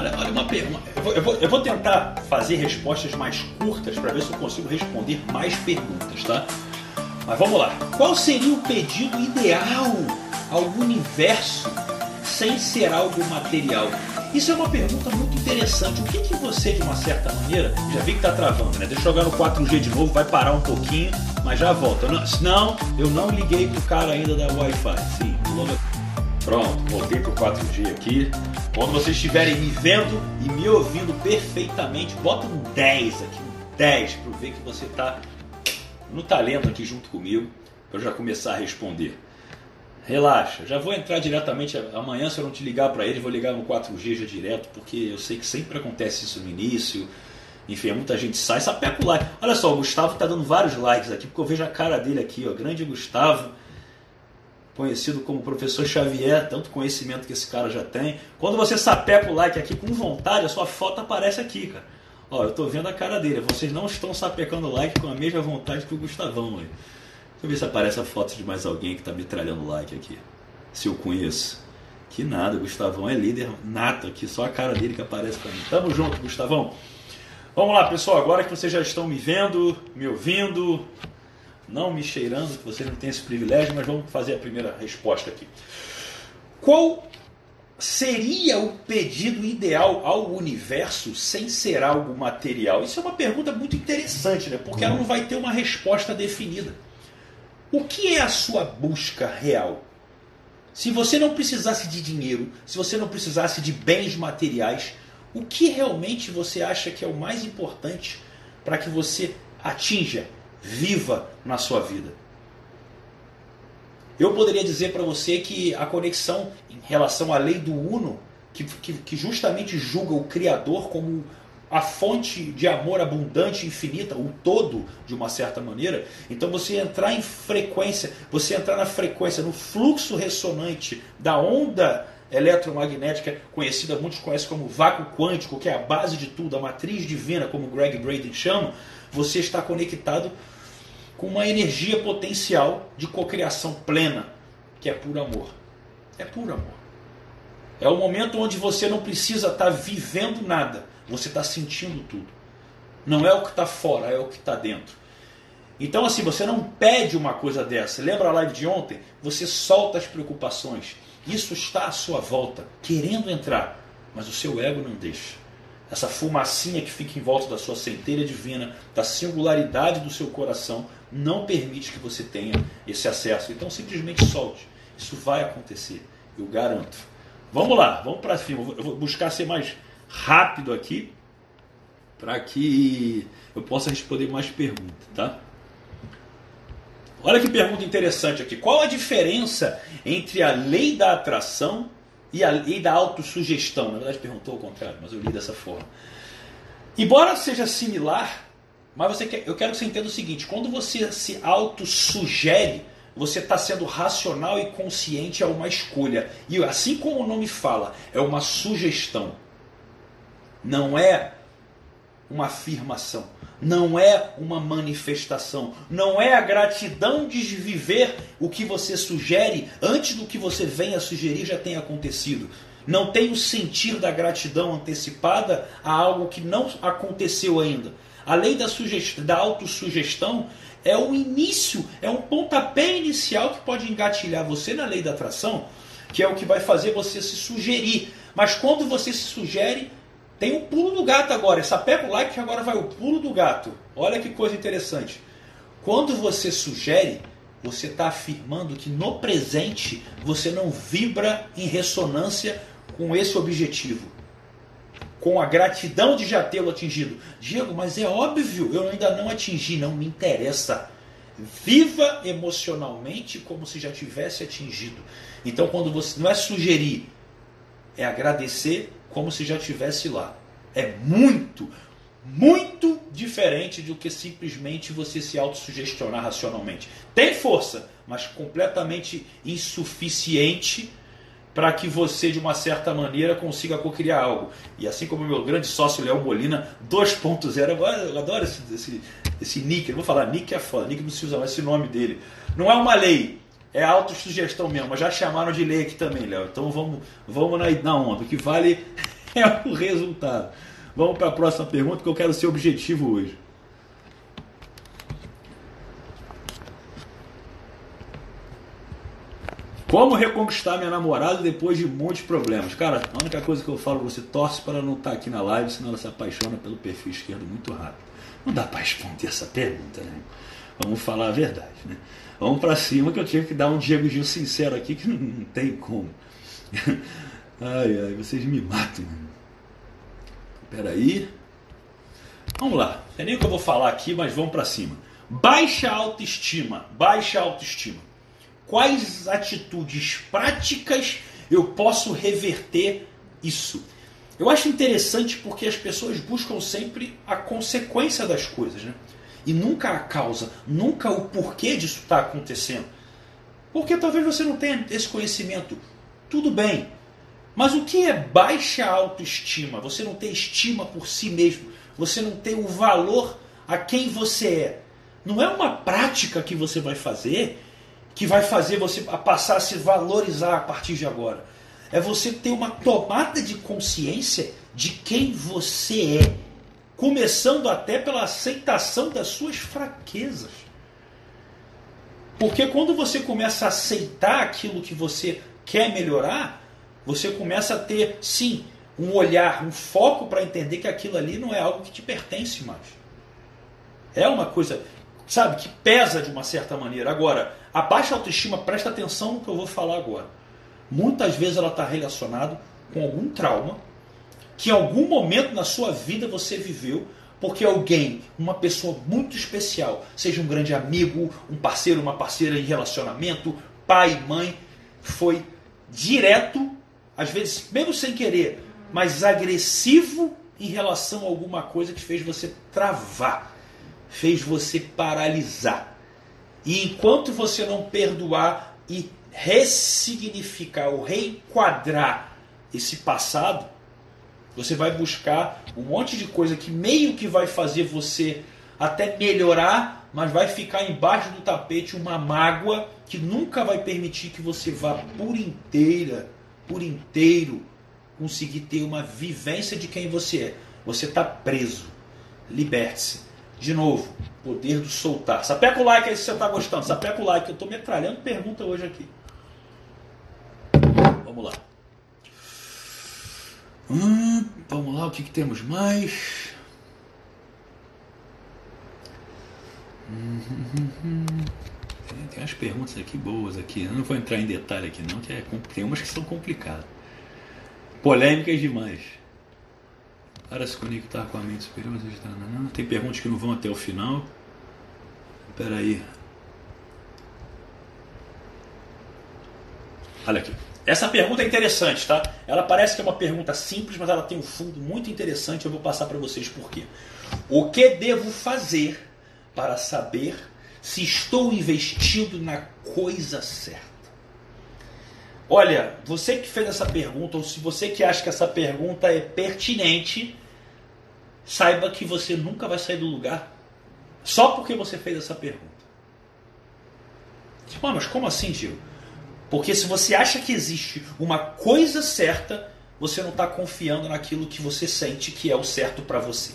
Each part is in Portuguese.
Olha, olha uma pergunta. Eu vou, eu, vou, eu vou tentar fazer respostas mais curtas para ver se eu consigo responder mais perguntas, tá? Mas vamos lá. Qual seria o pedido ideal ao universo sem ser algo material? Isso é uma pergunta muito interessante. O que, que você, de uma certa maneira, já vi que está travando, né? Deixa eu jogar no 4G de novo, vai parar um pouquinho, mas já volta. Não, não eu não liguei pro cara ainda da Wi-Fi. Sim, logo... Pronto, voltei pro 4G aqui. Quando vocês estiverem me vendo e me ouvindo perfeitamente, bota um 10 aqui, um 10, para ver que você está no talento aqui junto comigo, para eu já começar a responder. Relaxa, já vou entrar diretamente amanhã. Se eu não te ligar para ele, vou ligar no 4G já direto, porque eu sei que sempre acontece isso no início. Enfim, muita gente sai, sapeca o like. Olha só, o Gustavo tá dando vários likes aqui, porque eu vejo a cara dele aqui, ó. Grande Gustavo, conhecido como professor Xavier, tanto conhecimento que esse cara já tem. Quando você sapeca o like aqui com vontade, a sua foto aparece aqui, cara. Ó, eu tô vendo a cara dele. Vocês não estão sapecando o like com a mesma vontade que o Gustavão, aí. Deixa eu ver se aparece a foto de mais alguém que está metralhando like aqui. Se eu conheço. Que nada, o Gustavão é líder nato aqui, só a cara dele que aparece para mim. Tamo junto, Gustavão. Vamos lá, pessoal, agora que vocês já estão me vendo, me ouvindo, não me cheirando, que vocês não têm esse privilégio, mas vamos fazer a primeira resposta aqui. Qual seria o pedido ideal ao universo sem ser algo material? Isso é uma pergunta muito interessante, né? Porque ela não vai ter uma resposta definida. O que é a sua busca real? Se você não precisasse de dinheiro, se você não precisasse de bens materiais, o que realmente você acha que é o mais importante para que você atinja, viva na sua vida? Eu poderia dizer para você que a conexão em relação à lei do Uno, que, que, que justamente julga o Criador como a fonte de amor abundante, infinita, o todo, de uma certa maneira. Então você entrar em frequência, você entrar na frequência, no fluxo ressonante da onda eletromagnética, conhecida, muitos conhecem como vácuo quântico, que é a base de tudo, a matriz divina, como Greg Braden chama, você está conectado com uma energia potencial de cocriação plena, que é puro amor. É puro amor. É o momento onde você não precisa estar vivendo nada você está sentindo tudo. Não é o que está fora, é o que está dentro. Então, assim, você não pede uma coisa dessa. Lembra a live de ontem? Você solta as preocupações. Isso está à sua volta, querendo entrar, mas o seu ego não deixa. Essa fumacinha que fica em volta da sua centelha divina, da singularidade do seu coração, não permite que você tenha esse acesso. Então, simplesmente solte. Isso vai acontecer, eu garanto. Vamos lá, vamos para cima. Eu vou buscar ser mais rápido aqui para que eu possa responder mais perguntas, tá? Olha que pergunta interessante aqui. Qual a diferença entre a lei da atração e a lei da autossugestão? Na verdade, perguntou ao contrário, mas eu li dessa forma. Embora seja similar, mas você quer, eu quero que você entenda o seguinte: quando você se autossugere, você está sendo racional e consciente a uma escolha. E assim como o nome fala, é uma sugestão não é uma afirmação, não é uma manifestação, não é a gratidão de viver o que você sugere antes do que você venha sugerir já tenha acontecido. Não tem o sentir da gratidão antecipada a algo que não aconteceu ainda. A lei da, da autossugestão é o início, é um pontapé inicial que pode engatilhar você na lei da atração, que é o que vai fazer você se sugerir. Mas quando você se sugere, tem o pulo do gato agora. Essa pega o like que agora vai o pulo do gato. Olha que coisa interessante. Quando você sugere, você está afirmando que no presente você não vibra em ressonância com esse objetivo. Com a gratidão de já tê-lo atingido. Diego, mas é óbvio, eu ainda não atingi, não me interessa. Viva emocionalmente como se já tivesse atingido. Então, quando você não é sugerir, é agradecer como se já tivesse lá. É muito, muito diferente do que simplesmente você se autossugestionar racionalmente. Tem força, mas completamente insuficiente para que você, de uma certa maneira, consiga cocriar algo. E assim como o meu grande sócio Léo Molina 2.0, eu adoro esse, esse, esse nick, eu vou falar nick é foda, nick não se usa mais esse nome dele. Não é uma lei, é autossugestão mesmo, mas já chamaram de lei aqui também, Léo. Então vamos, vamos na, na onda. O que vale é o resultado. Vamos para a próxima pergunta que eu quero ser objetivo hoje. Como reconquistar minha namorada depois de muitos problemas? Cara, a única coisa que eu falo, você torce para não estar tá aqui na live, senão ela se apaixona pelo perfil esquerdo muito rápido. Não dá para responder essa pergunta, né? Vamos falar a verdade, né? Vamos para cima que eu tive que dar um Diego Gil sincero aqui que não tem como. Ai, ai, vocês me matam. Peraí. Vamos lá. É nem o que eu vou falar aqui, mas vamos para cima. Baixa autoestima. Baixa autoestima quais atitudes práticas eu posso reverter isso. Eu acho interessante porque as pessoas buscam sempre a consequência das coisas, né? E nunca a causa, nunca o porquê disso está acontecendo. Porque talvez você não tenha esse conhecimento. Tudo bem. Mas o que é baixa autoestima? Você não ter estima por si mesmo. Você não ter o valor a quem você é. Não é uma prática que você vai fazer que vai fazer você passar a se valorizar a partir de agora. É você ter uma tomada de consciência de quem você é, começando até pela aceitação das suas fraquezas. Porque quando você começa a aceitar aquilo que você quer melhorar, você começa a ter, sim, um olhar, um foco para entender que aquilo ali não é algo que te pertence mais. É uma coisa, sabe, que pesa de uma certa maneira. Agora, a baixa autoestima, presta atenção no que eu vou falar agora. Muitas vezes ela está relacionada com algum trauma que em algum momento na sua vida você viveu porque alguém, uma pessoa muito especial, seja um grande amigo, um parceiro, uma parceira em relacionamento, pai, mãe, foi direto, às vezes mesmo sem querer, mas agressivo em relação a alguma coisa que fez você travar, fez você paralisar. E enquanto você não perdoar e ressignificar ou reenquadrar esse passado, você vai buscar um monte de coisa que meio que vai fazer você até melhorar, mas vai ficar embaixo do tapete uma mágoa que nunca vai permitir que você vá por inteira, por inteiro, conseguir ter uma vivência de quem você é. Você está preso. Liberte-se. De novo, poder do soltar. Sapeca o like aí se você está gostando. Sapeca o like, eu estou metralhando pergunta hoje aqui. Vamos lá. Hum, vamos lá, o que, que temos mais? Tem umas perguntas aqui boas aqui. Eu não vou entrar em detalhe aqui não, que é, tem umas que são complicadas. Polêmicas demais para se conectar com a mente superior. Tem perguntas que não vão até o final. Espera aí. Olha aqui. Essa pergunta é interessante, tá? Ela parece que é uma pergunta simples, mas ela tem um fundo muito interessante. Eu vou passar para vocês por quê. O que devo fazer para saber se estou investindo na coisa certa? Olha, você que fez essa pergunta, ou se você que acha que essa pergunta é pertinente, saiba que você nunca vai sair do lugar só porque você fez essa pergunta. Tipo, ah, mas como assim, tio? Porque se você acha que existe uma coisa certa, você não está confiando naquilo que você sente que é o certo para você.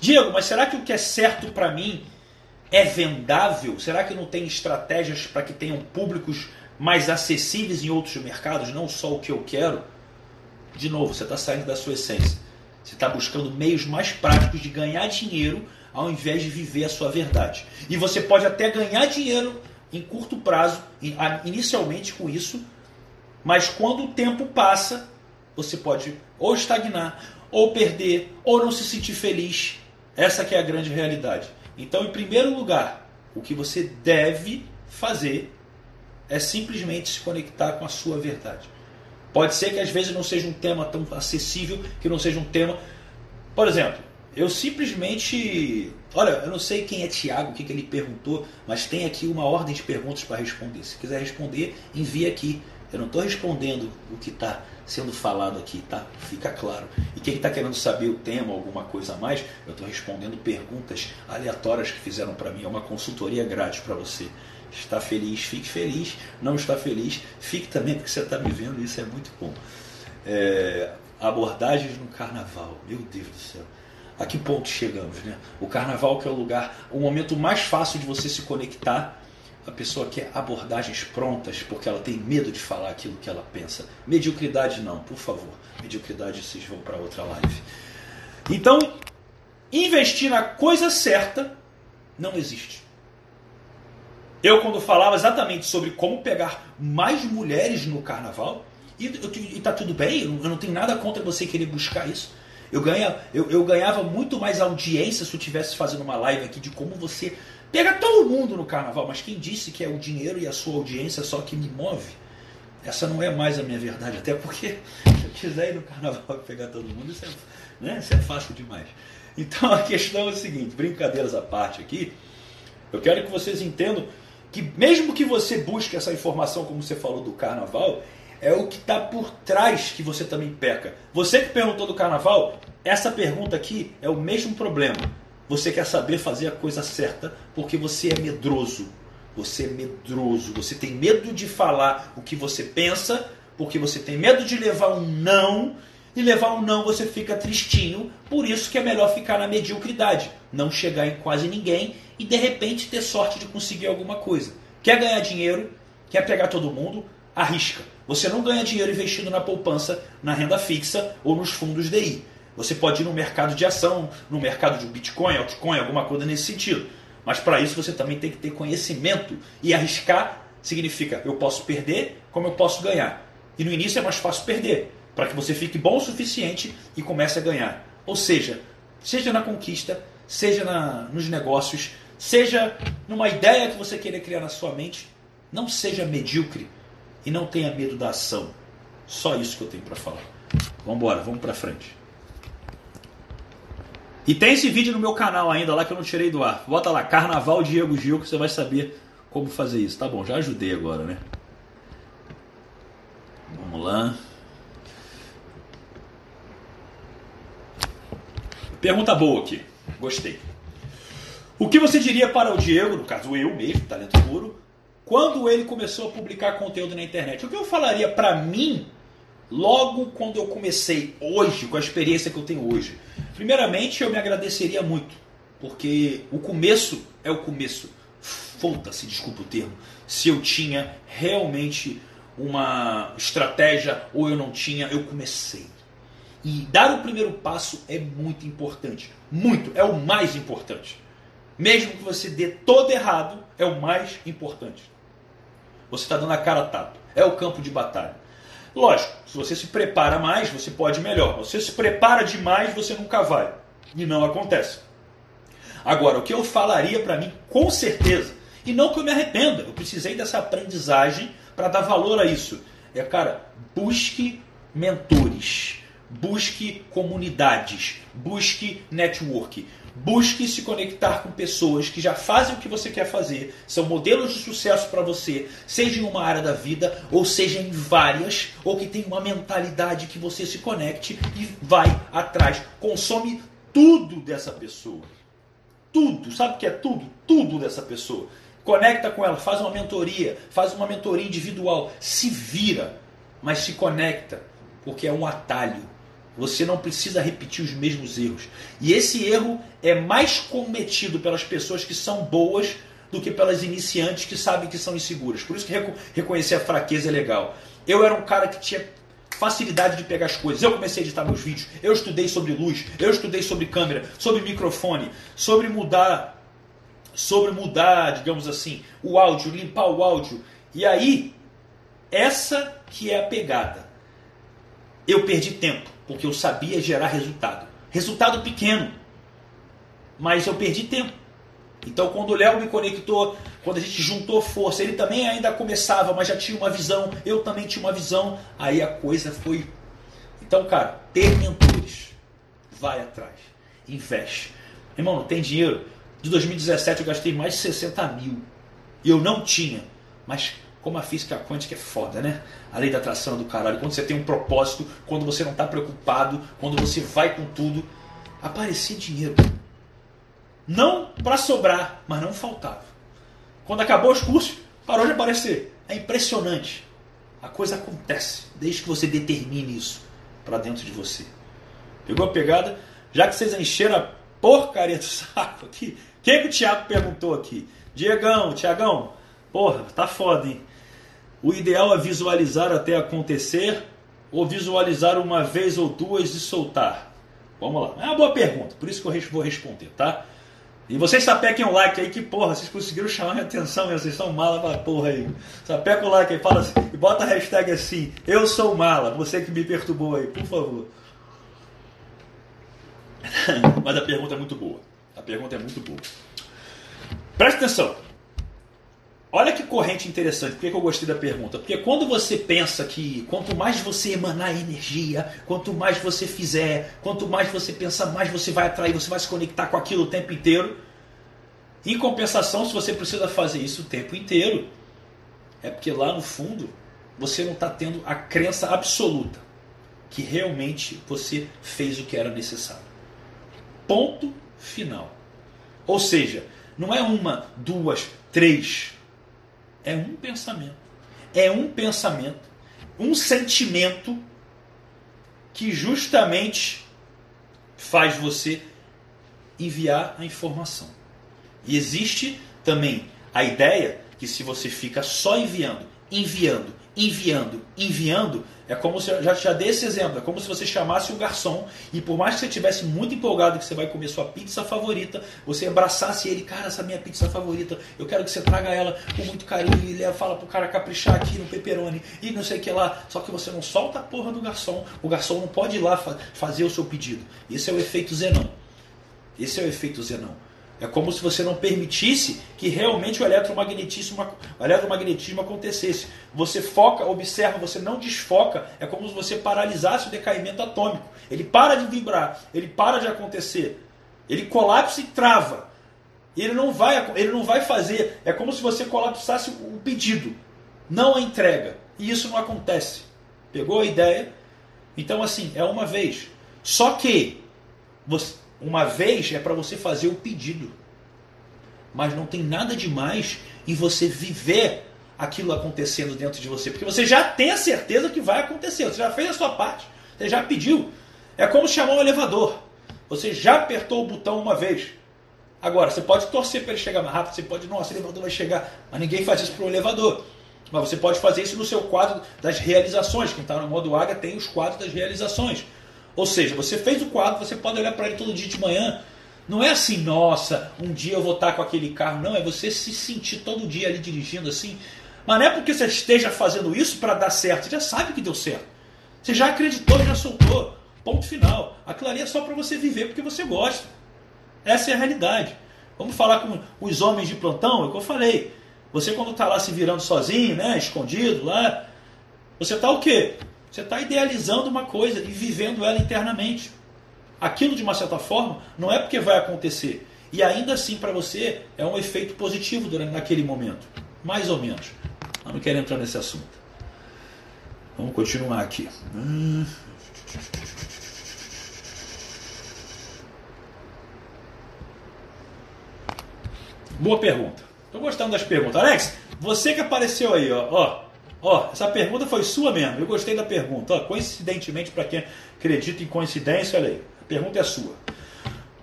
Diego, mas será que o que é certo para mim é vendável? Será que não tem estratégias para que tenham públicos mais acessíveis em outros mercados, não só o que eu quero? De novo, você está saindo da sua essência. Você está buscando meios mais práticos de ganhar dinheiro ao invés de viver a sua verdade. E você pode até ganhar dinheiro em curto prazo, inicialmente com isso, mas quando o tempo passa, você pode ou estagnar, ou perder, ou não se sentir feliz. Essa que é a grande realidade. Então, em primeiro lugar, o que você deve fazer é simplesmente se conectar com a sua verdade. Pode ser que às vezes não seja um tema tão acessível, que não seja um tema. Por exemplo, eu simplesmente. Olha, eu não sei quem é Tiago, o que, que ele perguntou, mas tem aqui uma ordem de perguntas para responder. Se quiser responder, envie aqui. Eu não estou respondendo o que está sendo falado aqui, tá? Fica claro. E quem está querendo saber o tema, alguma coisa a mais, eu estou respondendo perguntas aleatórias que fizeram para mim. É uma consultoria grátis para você. Está feliz, fique feliz. Não está feliz, fique também porque você está me vendo. Isso é muito bom. É, Abordagens no carnaval. Meu Deus do céu. A que ponto chegamos, né? O carnaval que é o lugar, o momento mais fácil de você se conectar. A pessoa quer abordagens prontas porque ela tem medo de falar aquilo que ela pensa. Mediocridade não, por favor. Mediocridade vocês vão para outra live. Então, investir na coisa certa não existe. Eu, quando falava exatamente sobre como pegar mais mulheres no carnaval, e, e tá tudo bem, eu não tenho nada contra você querer buscar isso. Eu, ganha, eu, eu ganhava muito mais audiência se eu estivesse fazendo uma live aqui de como você pega todo mundo no carnaval. Mas quem disse que é o dinheiro e a sua audiência só que me move? Essa não é mais a minha verdade, até porque se eu quiser ir no carnaval pegar todo mundo, isso é, né, isso é fácil demais. Então a questão é o seguinte, brincadeiras à parte aqui, eu quero que vocês entendam que mesmo que você busque essa informação, como você falou do carnaval, é o que está por trás que você também peca. Você que perguntou do carnaval, essa pergunta aqui é o mesmo problema. Você quer saber fazer a coisa certa porque você é medroso. Você é medroso. Você tem medo de falar o que você pensa porque você tem medo de levar um não. E levar um não você fica tristinho. Por isso que é melhor ficar na mediocridade. Não chegar em quase ninguém e de repente ter sorte de conseguir alguma coisa. Quer ganhar dinheiro? Quer pegar todo mundo? Arrisca. Você não ganha dinheiro investindo na poupança, na renda fixa ou nos fundos DI. Você pode ir no mercado de ação, no mercado de Bitcoin, altcoin, alguma coisa nesse sentido. Mas para isso você também tem que ter conhecimento. E arriscar significa eu posso perder como eu posso ganhar. E no início é mais fácil perder, para que você fique bom o suficiente e comece a ganhar. Ou seja, seja na conquista, seja na, nos negócios, seja numa ideia que você queira criar na sua mente, não seja medíocre e não tenha medo da ação. Só isso que eu tenho para falar. Vamos embora, vamos para frente. E tem esse vídeo no meu canal ainda lá que eu não tirei do ar. Bota lá, Carnaval Diego Gil, que você vai saber como fazer isso. Tá bom, já ajudei agora, né? Vamos lá. Pergunta boa aqui. Gostei. O que você diria para o Diego, no caso eu mesmo, talento puro, quando ele começou a publicar conteúdo na internet. O que eu falaria para mim, logo quando eu comecei hoje, com a experiência que eu tenho hoje? Primeiramente, eu me agradeceria muito, porque o começo é o começo. Foda-se, desculpa o termo, se eu tinha realmente uma estratégia ou eu não tinha, eu comecei. E dar o primeiro passo é muito importante. Muito, é o mais importante. Mesmo que você dê todo errado, é o mais importante. Você está dando a cara a tapa. É o campo de batalha. Lógico, se você se prepara mais, você pode melhor. Você se prepara demais, você nunca vai. E não acontece. Agora, o que eu falaria para mim, com certeza, e não que eu me arrependa, eu precisei dessa aprendizagem para dar valor a isso. É, cara, busque mentores, busque comunidades, busque network. Busque se conectar com pessoas que já fazem o que você quer fazer, são modelos de sucesso para você, seja em uma área da vida ou seja em várias, ou que tem uma mentalidade que você se conecte e vai atrás, consome tudo dessa pessoa. Tudo, sabe o que é tudo? Tudo dessa pessoa. Conecta com ela, faz uma mentoria, faz uma mentoria individual, se vira, mas se conecta, porque é um atalho você não precisa repetir os mesmos erros. E esse erro é mais cometido pelas pessoas que são boas do que pelas iniciantes que sabem que são inseguras. Por isso que reconhecer a fraqueza é legal. Eu era um cara que tinha facilidade de pegar as coisas. Eu comecei a editar meus vídeos, eu estudei sobre luz, eu estudei sobre câmera, sobre microfone, sobre mudar sobre mudar, digamos assim, o áudio, limpar o áudio. E aí, essa que é a pegada. Eu perdi tempo porque eu sabia gerar resultado. Resultado pequeno, mas eu perdi tempo. Então, quando o Léo me conectou, quando a gente juntou força, ele também ainda começava, mas já tinha uma visão, eu também tinha uma visão, aí a coisa foi. Então, cara, ter mentores, vai atrás, investe. Irmão, não tem dinheiro. De 2017 eu gastei mais de 60 mil. Eu não tinha. Mas como a física quântica é foda, né? A lei da atração do caralho. Quando você tem um propósito, quando você não está preocupado, quando você vai com tudo, aparecia dinheiro. Não para sobrar, mas não faltava. Quando acabou os cursos, parou de aparecer. É impressionante. A coisa acontece, desde que você determine isso. para dentro de você. Pegou a pegada? Já que vocês encheram a porcaria do saco aqui, quem que o Thiago perguntou aqui? Diegão, Tiagão, porra, tá foda, hein? O ideal é visualizar até acontecer ou visualizar uma vez ou duas e soltar? Vamos lá. É uma boa pergunta, por isso que eu vou responder, tá? E vocês sapequem o like aí que, porra, vocês conseguiram chamar minha atenção, vocês são mala pra porra aí. Sapeca o like aí, fala assim, e bota a hashtag assim, eu sou mala, você que me perturbou aí, por favor. Mas a pergunta é muito boa. A pergunta é muito boa. Presta atenção. Olha que corrente interessante. Por que eu gostei da pergunta? Porque quando você pensa que quanto mais você emanar energia, quanto mais você fizer, quanto mais você pensar, mais você vai atrair, você vai se conectar com aquilo o tempo inteiro. Em compensação, se você precisa fazer isso o tempo inteiro, é porque lá no fundo você não está tendo a crença absoluta que realmente você fez o que era necessário. Ponto final. Ou seja, não é uma, duas, três é um pensamento. É um pensamento, um sentimento que justamente faz você enviar a informação. E existe também a ideia que se você fica só enviando, enviando, enviando, enviando, é como se, já, já dei esse exemplo, é como se você chamasse um garçom e por mais que você estivesse muito empolgado que você vai comer sua pizza favorita, você abraçasse ele, cara, essa minha pizza favorita, eu quero que você traga ela com muito carinho e leva, fala pro cara caprichar aqui no pepperoni e não sei o que lá, só que você não solta a porra do garçom, o garçom não pode ir lá fa fazer o seu pedido. Esse é o efeito Zenão. Esse é o efeito Zenão. É como se você não permitisse que realmente o eletromagnetismo, o eletromagnetismo acontecesse. Você foca, observa, você não desfoca. É como se você paralisasse o decaimento atômico. Ele para de vibrar, ele para de acontecer. Ele colapsa e trava. Ele não vai, ele não vai fazer. É como se você colapsasse o pedido, não a entrega. E isso não acontece. Pegou a ideia? Então, assim, é uma vez. Só que você, uma vez é para você fazer o pedido. Mas não tem nada de mais em você viver aquilo acontecendo dentro de você. Porque você já tem a certeza que vai acontecer. Você já fez a sua parte. Você já pediu. É como chamar um elevador. Você já apertou o botão uma vez. Agora, você pode torcer para ele chegar mais rápido. Você pode, nossa, o elevador vai chegar. Mas ninguém faz isso para o elevador. Mas você pode fazer isso no seu quadro das realizações. Quem está no modo Águia tem os quadros das realizações. Ou seja, você fez o quadro, você pode olhar para ele todo dia de manhã. Não é assim, nossa, um dia eu vou estar com aquele carro. Não, é você se sentir todo dia ali dirigindo assim. Mas não é porque você esteja fazendo isso para dar certo. Você já sabe que deu certo. Você já acreditou, já soltou. Ponto final. Aquilo ali é só para você viver porque você gosta. Essa é a realidade. Vamos falar com os homens de plantão, é o que eu falei. Você quando está lá se virando sozinho, né, escondido lá, você está o quê? Você está idealizando uma coisa e vivendo ela internamente. Aquilo, de uma certa forma, não é porque vai acontecer. E ainda assim, para você, é um efeito positivo durante naquele momento. Mais ou menos. Eu não quero entrar nesse assunto. Vamos continuar aqui. Boa pergunta. Estou gostando das perguntas. Alex, você que apareceu aí, ó, ó Ó, essa pergunta foi sua mesmo. Eu gostei da pergunta. Ó, coincidentemente, para quem acredita em coincidência, olha aí. Pergunta é sua.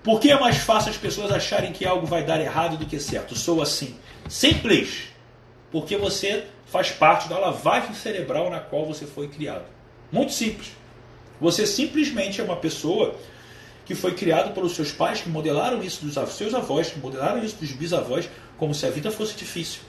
Por que é mais fácil as pessoas acharem que algo vai dar errado do que certo? Sou assim. Simples. Porque você faz parte da lavagem cerebral na qual você foi criado. Muito simples. Você simplesmente é uma pessoa que foi criado pelos seus pais, que modelaram isso dos seus avós, que modelaram isso dos bisavós, como se a vida fosse difícil.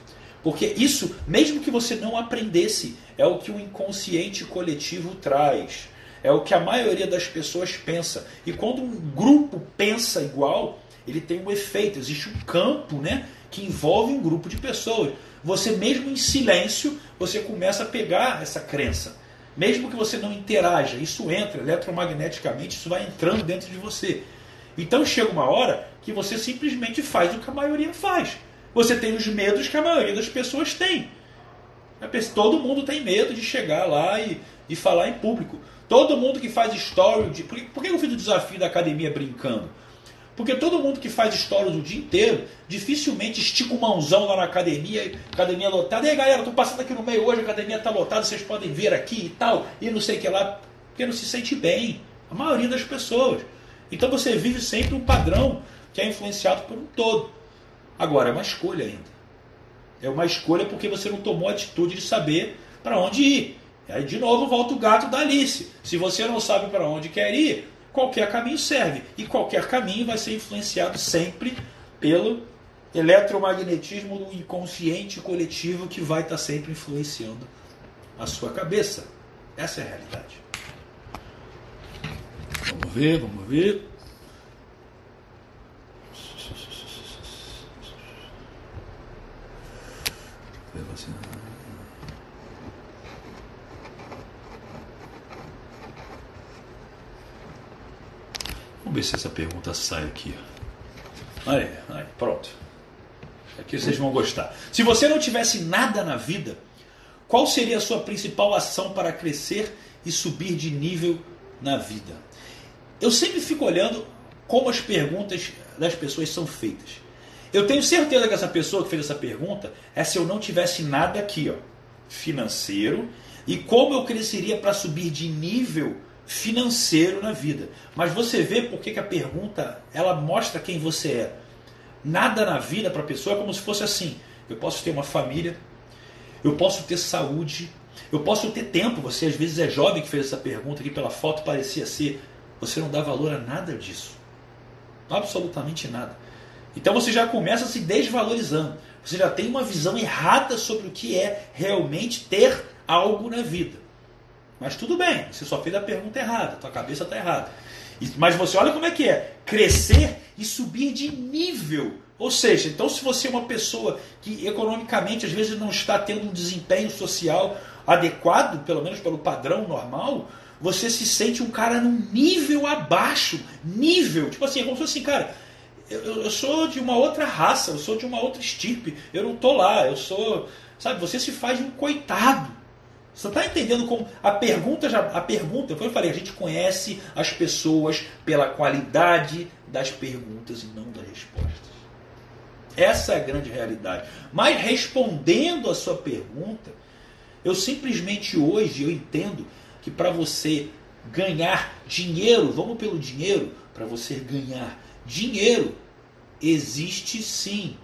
Porque isso, mesmo que você não aprendesse, é o que o inconsciente coletivo traz. É o que a maioria das pessoas pensa. E quando um grupo pensa igual, ele tem um efeito. Existe um campo né, que envolve um grupo de pessoas. Você mesmo em silêncio, você começa a pegar essa crença. Mesmo que você não interaja, isso entra eletromagneticamente, isso vai entrando dentro de você. Então chega uma hora que você simplesmente faz o que a maioria faz você tem os medos que a maioria das pessoas tem. Todo mundo tem medo de chegar lá e, e falar em público. Todo mundo que faz story. De, por, por que eu fiz o desafio da academia brincando? Porque todo mundo que faz stories o dia inteiro dificilmente estica um mãozão lá na academia, academia lotada. E aí galera, tô passando aqui no meio hoje, a academia tá lotada, vocês podem ver aqui e tal, e não sei o que lá. porque não se sente bem. A maioria das pessoas. Então você vive sempre um padrão que é influenciado por um todo. Agora, é uma escolha ainda. É uma escolha porque você não tomou a atitude de saber para onde ir. Aí, de novo, volta o gato da Alice. Se você não sabe para onde quer ir, qualquer caminho serve. E qualquer caminho vai ser influenciado sempre pelo eletromagnetismo do inconsciente coletivo que vai estar sempre influenciando a sua cabeça. Essa é a realidade. Vamos ver, vamos ver. Vamos ver se essa pergunta sai aqui. Aí, aí, pronto. Aqui vocês vão gostar. Se você não tivesse nada na vida, qual seria a sua principal ação para crescer e subir de nível na vida? Eu sempre fico olhando como as perguntas das pessoas são feitas. Eu tenho certeza que essa pessoa que fez essa pergunta é se eu não tivesse nada aqui, ó, financeiro, e como eu cresceria para subir de nível financeiro na vida. Mas você vê por que a pergunta ela mostra quem você é. Nada na vida para a pessoa é como se fosse assim: eu posso ter uma família, eu posso ter saúde, eu posso ter tempo. Você às vezes é jovem que fez essa pergunta que pela foto parecia ser. Você não dá valor a nada disso. Absolutamente nada. Então você já começa se desvalorizando. Você já tem uma visão errada sobre o que é realmente ter algo na vida. Mas tudo bem, você só fez a pergunta errada, tua cabeça está errada. Mas você olha como é que é: crescer e subir de nível. Ou seja, então se você é uma pessoa que economicamente às vezes não está tendo um desempenho social adequado, pelo menos pelo padrão normal, você se sente um cara num nível abaixo. Nível. Tipo assim, é como se fosse assim, cara, eu, eu sou de uma outra raça, eu sou de uma outra estirpe, eu não tô lá, eu sou. Sabe, você se faz um coitado. Você está entendendo como a pergunta já a pergunta, foi eu falei, a gente conhece as pessoas pela qualidade das perguntas e não das respostas. Essa é a grande realidade. Mas respondendo a sua pergunta, eu simplesmente hoje eu entendo que para você ganhar dinheiro, vamos pelo dinheiro, para você ganhar dinheiro, existe sim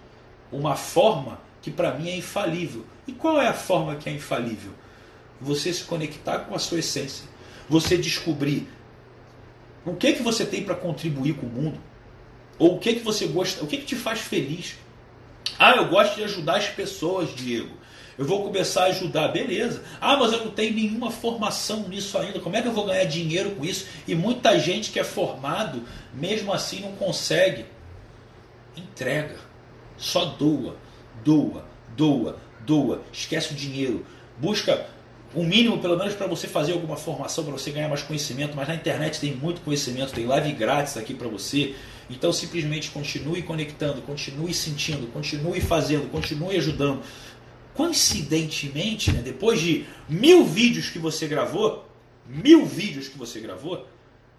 uma forma que para mim é infalível. E qual é a forma que é infalível? Você se conectar com a sua essência, você descobrir o que que você tem para contribuir com o mundo, ou o que que você gosta, o que que te faz feliz. Ah, eu gosto de ajudar as pessoas, Diego. Eu vou começar a ajudar, beleza. Ah, mas eu não tenho nenhuma formação nisso ainda. Como é que eu vou ganhar dinheiro com isso? E muita gente que é formado, mesmo assim, não consegue. Entrega. Só doa, doa, doa, doa. Esquece o dinheiro. Busca o mínimo, pelo menos, para você fazer alguma formação, para você ganhar mais conhecimento. Mas na internet tem muito conhecimento, tem live grátis aqui para você. Então simplesmente continue conectando, continue sentindo, continue fazendo, continue ajudando. Coincidentemente, né, depois de mil vídeos que você gravou, mil vídeos que você gravou,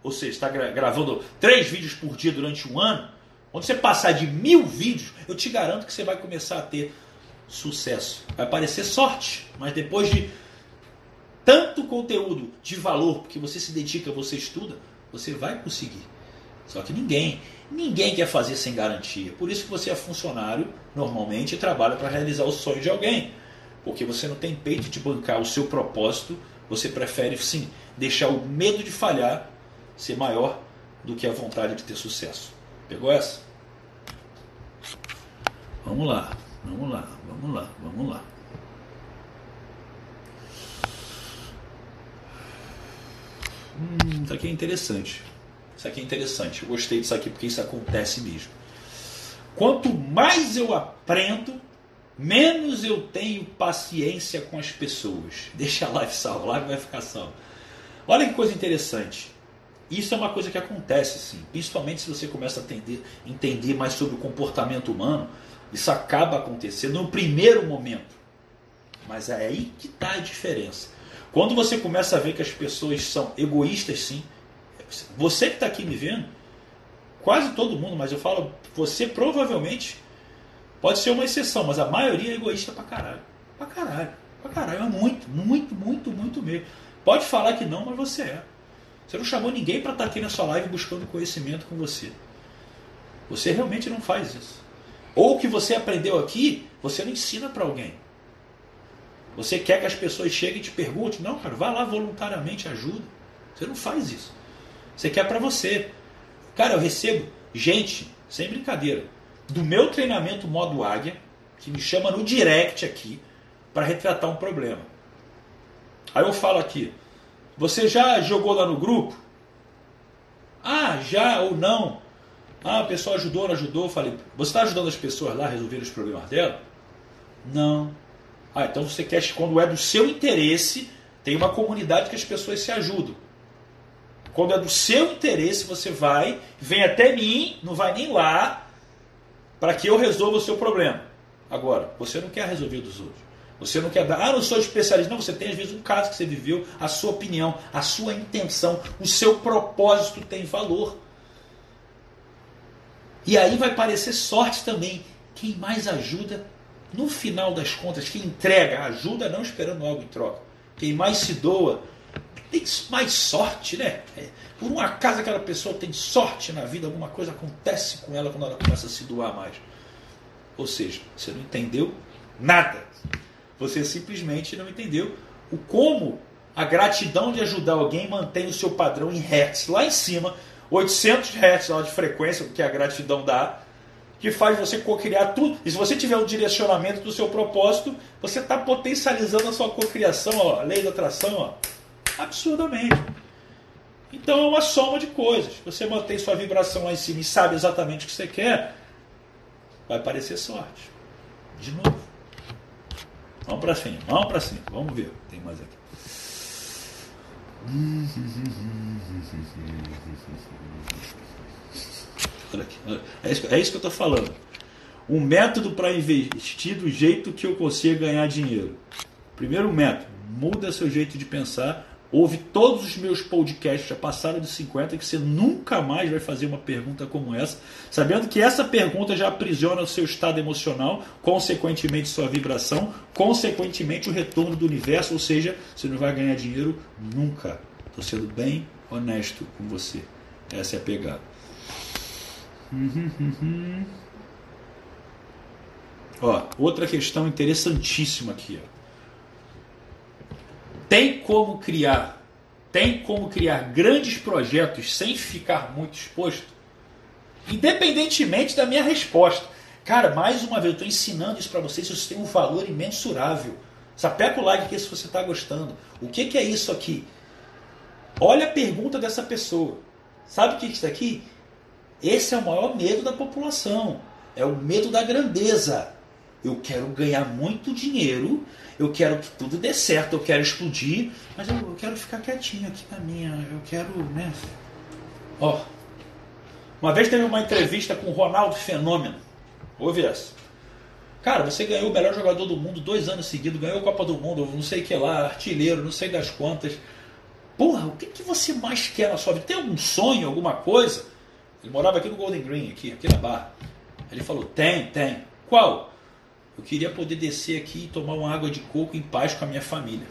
ou seja, está gravando três vídeos por dia durante um ano, quando você passar de mil vídeos, eu te garanto que você vai começar a ter sucesso. Vai parecer sorte, mas depois de tanto conteúdo de valor, porque você se dedica, você estuda, você vai conseguir. Só que ninguém, ninguém quer fazer sem garantia. Por isso que você é funcionário, normalmente, e trabalha para realizar o sonho de alguém. Porque você não tem peito de bancar o seu propósito, você prefere, sim, deixar o medo de falhar ser maior do que a vontade de ter sucesso. Pegou essa? Vamos lá, vamos lá, vamos lá, vamos lá. Hum, isso aqui é interessante. Isso aqui é interessante. Eu gostei disso aqui porque isso acontece mesmo. Quanto mais eu aprendo, menos eu tenho paciência com as pessoas. Deixa a live salva, a live vai ficar salva. Olha que coisa interessante. Isso é uma coisa que acontece, sim. Principalmente se você começa a entender, entender mais sobre o comportamento humano. Isso acaba acontecendo no primeiro momento. Mas é aí que está a diferença. Quando você começa a ver que as pessoas são egoístas, sim. Você que está aqui me vendo, quase todo mundo, mas eu falo, você provavelmente pode ser uma exceção, mas a maioria é egoísta pra caralho. Pra caralho. Pra caralho. É muito, muito, muito, muito mesmo. Pode falar que não, mas você é. Você não chamou ninguém para estar tá aqui na sua live buscando conhecimento com você. Você realmente não faz isso. Ou o que você aprendeu aqui, você não ensina para alguém. Você quer que as pessoas cheguem e te perguntem? Não, cara, vá lá voluntariamente, ajuda. Você não faz isso. Você quer para você. Cara, eu recebo gente, sem brincadeira, do meu treinamento modo águia, que me chama no direct aqui para retratar um problema. Aí eu falo aqui, você já jogou lá no grupo? Ah, já ou não? Ah, a pessoa ajudou, não ajudou? Eu falei, você está ajudando as pessoas lá a resolver os problemas dela? Não. Ah, então você quer, quando é do seu interesse, tem uma comunidade que as pessoas se ajudam. Quando é do seu interesse, você vai, vem até mim, não vai nem lá, para que eu resolva o seu problema. Agora, você não quer resolver dos outros. Você não quer dar, ah, não sou especialista. Não, você tem às vezes um caso que você viveu, a sua opinião, a sua intenção, o seu propósito tem valor. E aí vai parecer sorte também. Quem mais ajuda, no final das contas, quem entrega, ajuda não esperando algo em troca. Quem mais se doa, tem mais sorte, né? É, por um acaso aquela pessoa tem sorte na vida, alguma coisa acontece com ela quando ela começa a se doar mais. Ou seja, você não entendeu nada. Você simplesmente não entendeu o como a gratidão de ajudar alguém mantém o seu padrão em hertz lá em cima, 800 Hz de frequência, que a gratidão dá, que faz você co-criar tudo. E se você tiver o direcionamento do seu propósito, você está potencializando a sua cocriação, a lei da atração, ó, absurdamente. Então é uma soma de coisas. Você mantém sua vibração lá em cima e sabe exatamente o que você quer, vai parecer sorte. De novo. Vamos para cima, vamos para cima. Vamos ver. Tem mais aqui. É isso, é isso que eu estou falando. Um método para investir do jeito que eu consiga ganhar dinheiro. Primeiro método, muda seu jeito de pensar. Ouve todos os meus podcasts, já passaram de 50, que você nunca mais vai fazer uma pergunta como essa, sabendo que essa pergunta já aprisiona o seu estado emocional, consequentemente sua vibração, consequentemente o retorno do universo, ou seja, você não vai ganhar dinheiro nunca. Estou sendo bem honesto com você. Essa é a pegada. Ó, outra questão interessantíssima aqui. Ó. Tem como criar, tem como criar grandes projetos sem ficar muito exposto? Independentemente da minha resposta. Cara, mais uma vez, eu estou ensinando isso para vocês, isso tem um valor imensurável. Sapeca o like aqui se você está gostando. O que, que é isso aqui? Olha a pergunta dessa pessoa. Sabe o que é isso aqui? Esse é o maior medo da população. É o medo da grandeza. Eu quero ganhar muito dinheiro, eu quero que tudo dê certo, eu quero explodir, mas eu, eu quero ficar quietinho aqui na minha. Eu quero, né? Ó. Uma vez teve uma entrevista com o Ronaldo Fenômeno. Ouve essa. Cara, você ganhou o melhor jogador do mundo dois anos seguidos, ganhou a Copa do Mundo, não sei o que lá, artilheiro, não sei das quantas. Porra, o que, que você mais quer na sua vida? Tem algum sonho, alguma coisa? Ele morava aqui no Golden Green, aqui, aqui na Barra. Ele falou: Tem, tem. Qual? Eu queria poder descer aqui e tomar uma água de coco em paz com a minha família.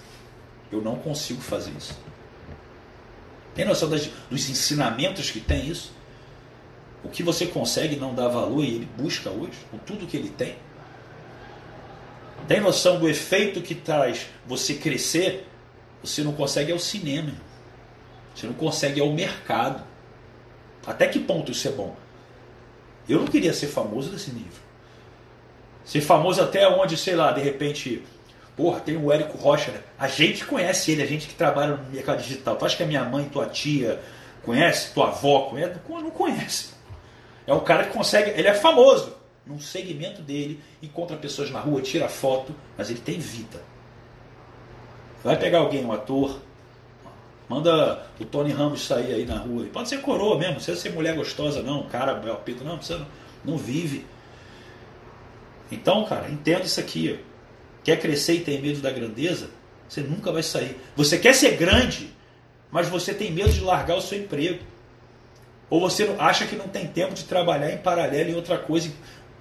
Eu não consigo fazer isso. Tem noção das, dos ensinamentos que tem isso? O que você consegue não dar valor e ele busca hoje, com tudo que ele tem? Tem noção do efeito que traz você crescer? Você não consegue ao cinema. Você não consegue ao mercado. Até que ponto isso é bom? Eu não queria ser famoso desse nível. Ser famoso até onde, sei lá, de repente, porra, tem o Érico Rocha, né? A gente conhece ele, a gente que trabalha no mercado digital. Tu acha que a minha mãe, tua tia conhece? Tua avó conhece? Não conhece. É um cara que consegue, ele é famoso num segmento dele, encontra pessoas na rua, tira foto, mas ele tem vida. Vai pegar alguém, um ator, manda o Tony Ramos sair aí na rua. Pode ser coroa mesmo, não precisa ser mulher gostosa, não, cara, Peito, não, precisa, não, não vive. Então, cara, entenda isso aqui. Quer crescer e tem medo da grandeza? Você nunca vai sair. Você quer ser grande, mas você tem medo de largar o seu emprego. Ou você acha que não tem tempo de trabalhar em paralelo em outra coisa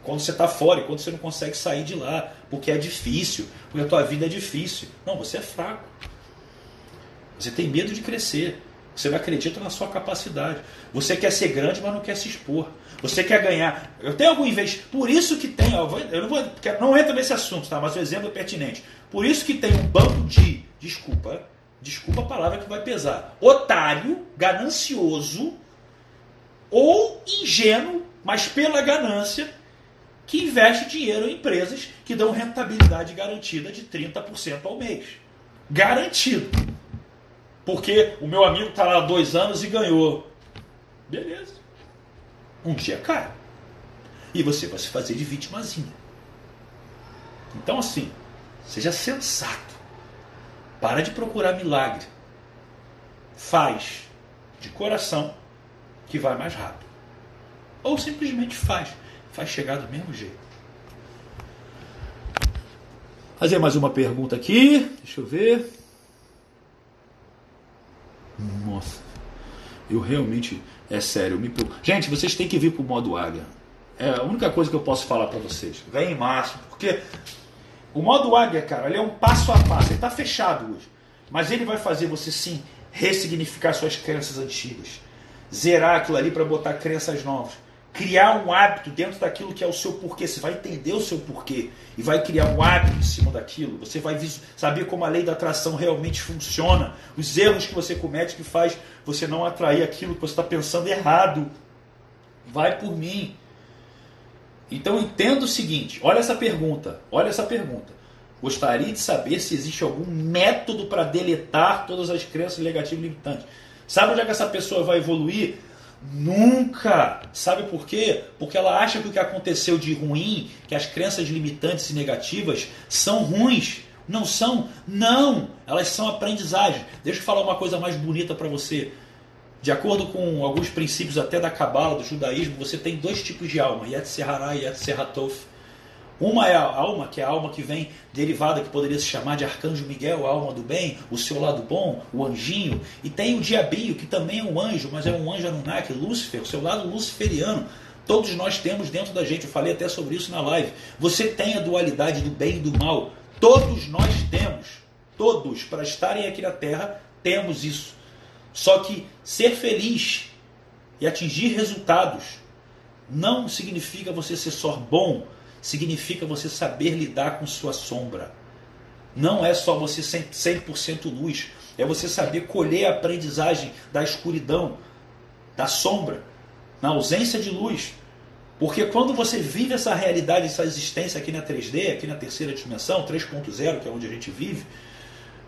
quando você está fora, quando você não consegue sair de lá, porque é difícil, porque a tua vida é difícil. Não, você é fraco. Você tem medo de crescer. Você não acredita na sua capacidade. Você quer ser grande, mas não quer se expor. Você quer ganhar. Eu tenho algum investimento. Por isso que tem. Eu não, vou, não entra nesse assunto, tá? mas o exemplo é pertinente. Por isso que tem um bando de. Desculpa. Desculpa a palavra que vai pesar. Otário, ganancioso ou ingênuo, mas pela ganância, que investe dinheiro em empresas que dão rentabilidade garantida de 30% ao mês. Garantido. Porque o meu amigo está lá há dois anos e ganhou. Beleza. Um dia cai. E você vai se fazer de vitimazinha. Então, assim, seja sensato. Para de procurar milagre. Faz de coração que vai mais rápido. Ou simplesmente faz. Faz chegar do mesmo jeito. Fazer mais uma pergunta aqui. Deixa eu ver. Nossa. Eu realmente. É sério. Me... Gente, vocês têm que vir para o modo águia. É a única coisa que eu posso falar para vocês. Vem em março. Porque o modo águia, cara, ele é um passo a passo. Ele está fechado hoje. Mas ele vai fazer você sim ressignificar suas crenças antigas. Zerar aquilo ali para botar crenças novas criar um hábito dentro daquilo que é o seu porquê. Você vai entender o seu porquê e vai criar um hábito em cima daquilo. Você vai saber como a lei da atração realmente funciona, os erros que você comete que faz você não atrair aquilo que você está pensando errado. Vai por mim. Então entenda o seguinte: olha essa pergunta, olha essa pergunta. Gostaria de saber se existe algum método para deletar todas as crenças negativas limitantes. Sabe onde é que essa pessoa vai evoluir? Nunca! Sabe por quê? Porque ela acha que o que aconteceu de ruim, que as crenças limitantes e negativas são ruins. Não são? Não! Elas são aprendizagem. Deixa eu falar uma coisa mais bonita para você. De acordo com alguns princípios até da Cabala, do judaísmo, você tem dois tipos de alma, Yetzirah e Yetziratof. Uma é a alma, que é a alma que vem derivada, que poderia se chamar de Arcanjo Miguel, a alma do bem, o seu lado bom, o anjinho. E tem o diabinho, que também é um anjo, mas é um anjo Anunnaki, Lúcifer, o seu lado luciferiano. Todos nós temos dentro da gente, eu falei até sobre isso na live. Você tem a dualidade do bem e do mal. Todos nós temos. Todos, para estarem aqui na Terra, temos isso. Só que ser feliz e atingir resultados não significa você ser só bom, significa você saber lidar com sua sombra. Não é só você 100% luz, é você saber colher a aprendizagem da escuridão, da sombra, na ausência de luz. Porque quando você vive essa realidade, essa existência aqui na 3D, aqui na terceira dimensão, 3.0, que é onde a gente vive,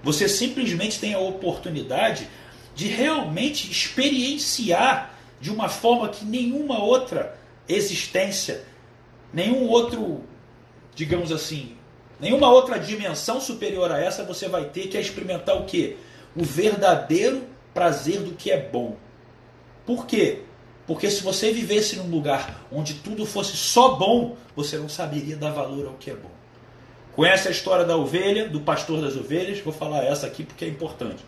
você simplesmente tem a oportunidade de realmente experienciar de uma forma que nenhuma outra existência nenhum outro, digamos assim, nenhuma outra dimensão superior a essa você vai ter que é experimentar o que? O verdadeiro prazer do que é bom. Por quê? Porque se você vivesse num lugar onde tudo fosse só bom, você não saberia dar valor ao que é bom. Conhece a história da ovelha, do pastor das ovelhas? Vou falar essa aqui porque é importante.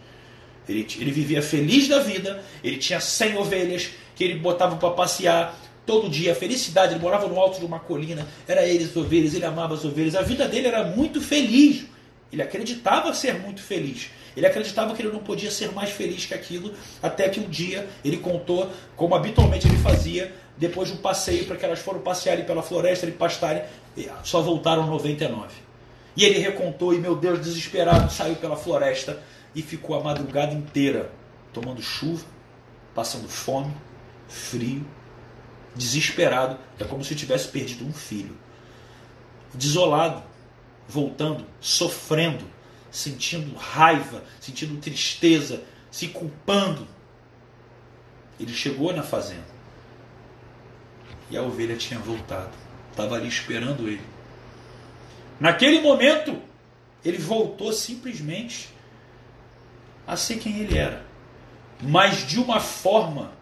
Ele, ele vivia feliz da vida, ele tinha 100 ovelhas que ele botava para passear, todo dia, felicidade, ele morava no alto de uma colina, era ele as ovelhas, ele amava as ovelhas, a vida dele era muito feliz. Ele acreditava ser muito feliz. Ele acreditava que ele não podia ser mais feliz que aquilo, até que um dia ele contou, como habitualmente ele fazia, depois de um passeio para que elas foram passearem pela floresta e pastarem, só voltaram 99. E ele recontou, e meu Deus, desesperado, saiu pela floresta e ficou a madrugada inteira tomando chuva, passando fome, frio, desesperado, é como se tivesse perdido um filho. Desolado, voltando, sofrendo, sentindo raiva, sentindo tristeza, se culpando. Ele chegou na fazenda e a ovelha tinha voltado, estava ali esperando ele. Naquele momento, ele voltou simplesmente a ser quem ele era, mas de uma forma,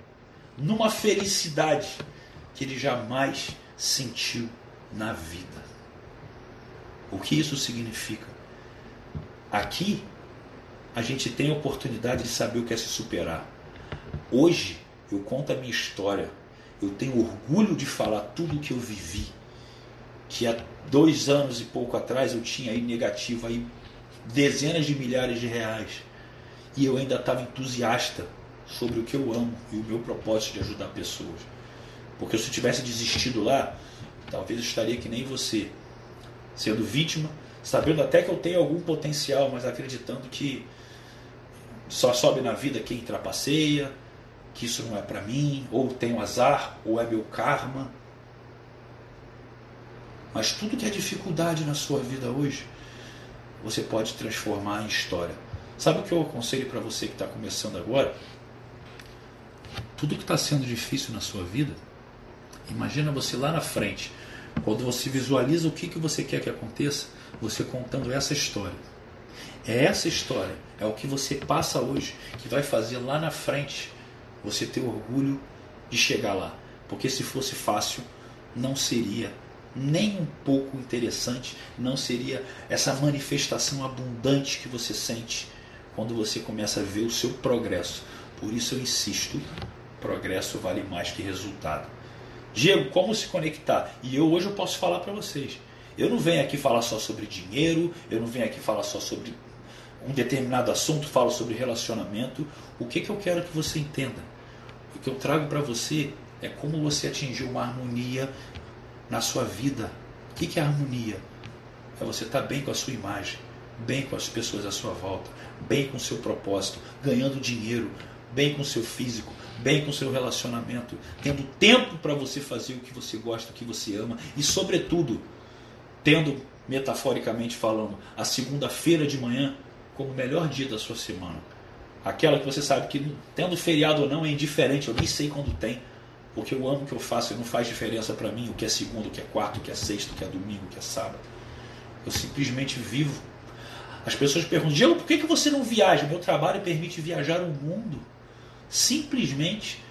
numa felicidade que ele jamais sentiu na vida. O que isso significa? Aqui, a gente tem a oportunidade de saber o que é se superar. Hoje, eu conto a minha história. Eu tenho orgulho de falar tudo o que eu vivi. Que há dois anos e pouco atrás eu tinha aí negativo aí dezenas de milhares de reais. E eu ainda estava entusiasta sobre o que eu amo e o meu propósito de ajudar pessoas. Porque se eu tivesse desistido lá, talvez eu estaria que nem você, sendo vítima, sabendo até que eu tenho algum potencial, mas acreditando que só sobe na vida quem trapaceia, que isso não é para mim, ou tenho azar, ou é meu karma. Mas tudo que é dificuldade na sua vida hoje, você pode transformar em história. Sabe o que eu aconselho para você que está começando agora? Tudo que está sendo difícil na sua vida, imagina você lá na frente, quando você visualiza o que, que você quer que aconteça, você contando essa história. É essa história, é o que você passa hoje, que vai fazer lá na frente você ter orgulho de chegar lá. Porque se fosse fácil, não seria nem um pouco interessante, não seria essa manifestação abundante que você sente quando você começa a ver o seu progresso. Por isso eu insisto, progresso vale mais que resultado. Diego, como se conectar? E eu hoje eu posso falar para vocês. Eu não venho aqui falar só sobre dinheiro, eu não venho aqui falar só sobre um determinado assunto, falo sobre relacionamento. O que, que eu quero que você entenda? O que eu trago para você é como você atingir uma harmonia na sua vida. O que, que é harmonia? É você estar tá bem com a sua imagem, bem com as pessoas à sua volta, bem com o seu propósito, ganhando dinheiro, bem com o seu físico, bem com o seu relacionamento, tendo tempo para você fazer o que você gosta, o que você ama e, sobretudo, tendo, metaforicamente falando, a segunda-feira de manhã como o melhor dia da sua semana. Aquela que você sabe que, tendo feriado ou não, é indiferente, eu nem sei quando tem, porque eu amo o que eu faço e não faz diferença para mim o que é segundo, o que é quarto, o que é sexto, o que é domingo, o que é sábado. Eu simplesmente vivo. As pessoas perguntam, Diego, por que você não viaja? Meu trabalho permite viajar o mundo. Simplesmente.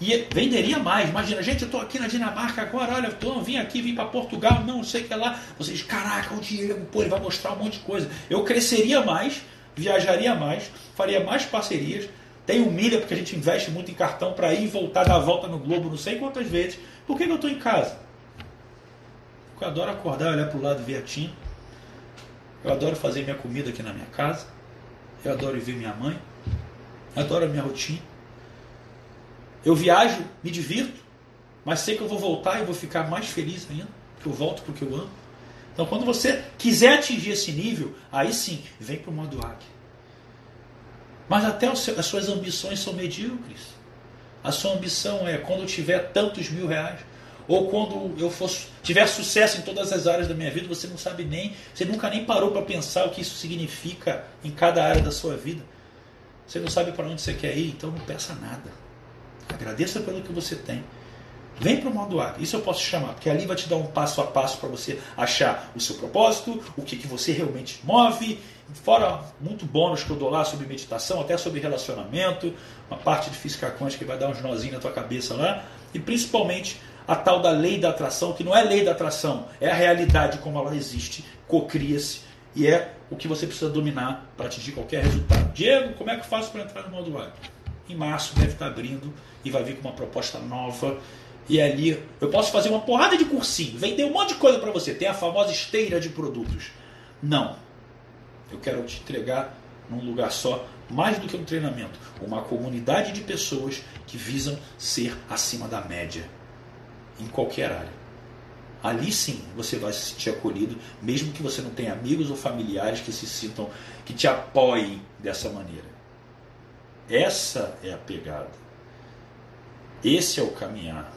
E venderia mais. Imagina, gente, eu estou aqui na Dinamarca agora, olha, tô, vim aqui, vim para Portugal, não sei o que lá. Vocês, caraca, o Diego, pô, ele vai mostrar um monte de coisa. Eu cresceria mais, viajaria mais, faria mais parcerias. Tenho milha, porque a gente investe muito em cartão para ir e voltar, dar a volta no Globo, não sei quantas vezes. Por que, que eu estou em casa? Porque eu adoro acordar, olhar para o lado e ver a Tina. Eu adoro fazer minha comida aqui na minha casa. Eu adoro ver minha mãe. Adoro a minha rotina. Eu viajo, me divirto, mas sei que eu vou voltar e vou ficar mais feliz ainda, porque eu volto porque eu amo. Então, quando você quiser atingir esse nível, aí sim, vem para o modo águia. Mas até as suas ambições são medíocres. A sua ambição é quando eu tiver tantos mil reais, ou quando eu for, tiver sucesso em todas as áreas da minha vida, você não sabe nem, você nunca nem parou para pensar o que isso significa em cada área da sua vida. Você não sabe para onde você quer ir, então não peça nada. Agradeça pelo que você tem. Vem para o modo A. Isso eu posso chamar, porque ali vai te dar um passo a passo para você achar o seu propósito, o que, que você realmente move. Fora muito bônus que eu dou lá sobre meditação, até sobre relacionamento, uma parte de física quântica que vai dar uns nozinhos na tua cabeça lá. E principalmente a tal da lei da atração, que não é lei da atração, é a realidade como ela existe, cocria-se e é o que você precisa dominar para atingir qualquer resultado. Diego, como é que eu faço para entrar no modo A? Em março deve estar abrindo e vai vir com uma proposta nova. E ali eu posso fazer uma porrada de cursinho, vender um monte de coisa para você. Tem a famosa esteira de produtos. Não. Eu quero te entregar num lugar só, mais do que um treinamento, uma comunidade de pessoas que visam ser acima da média em qualquer área. Ali sim você vai se sentir acolhido, mesmo que você não tenha amigos ou familiares que se sintam, que te apoiem dessa maneira. Essa é a pegada. Esse é o caminhar.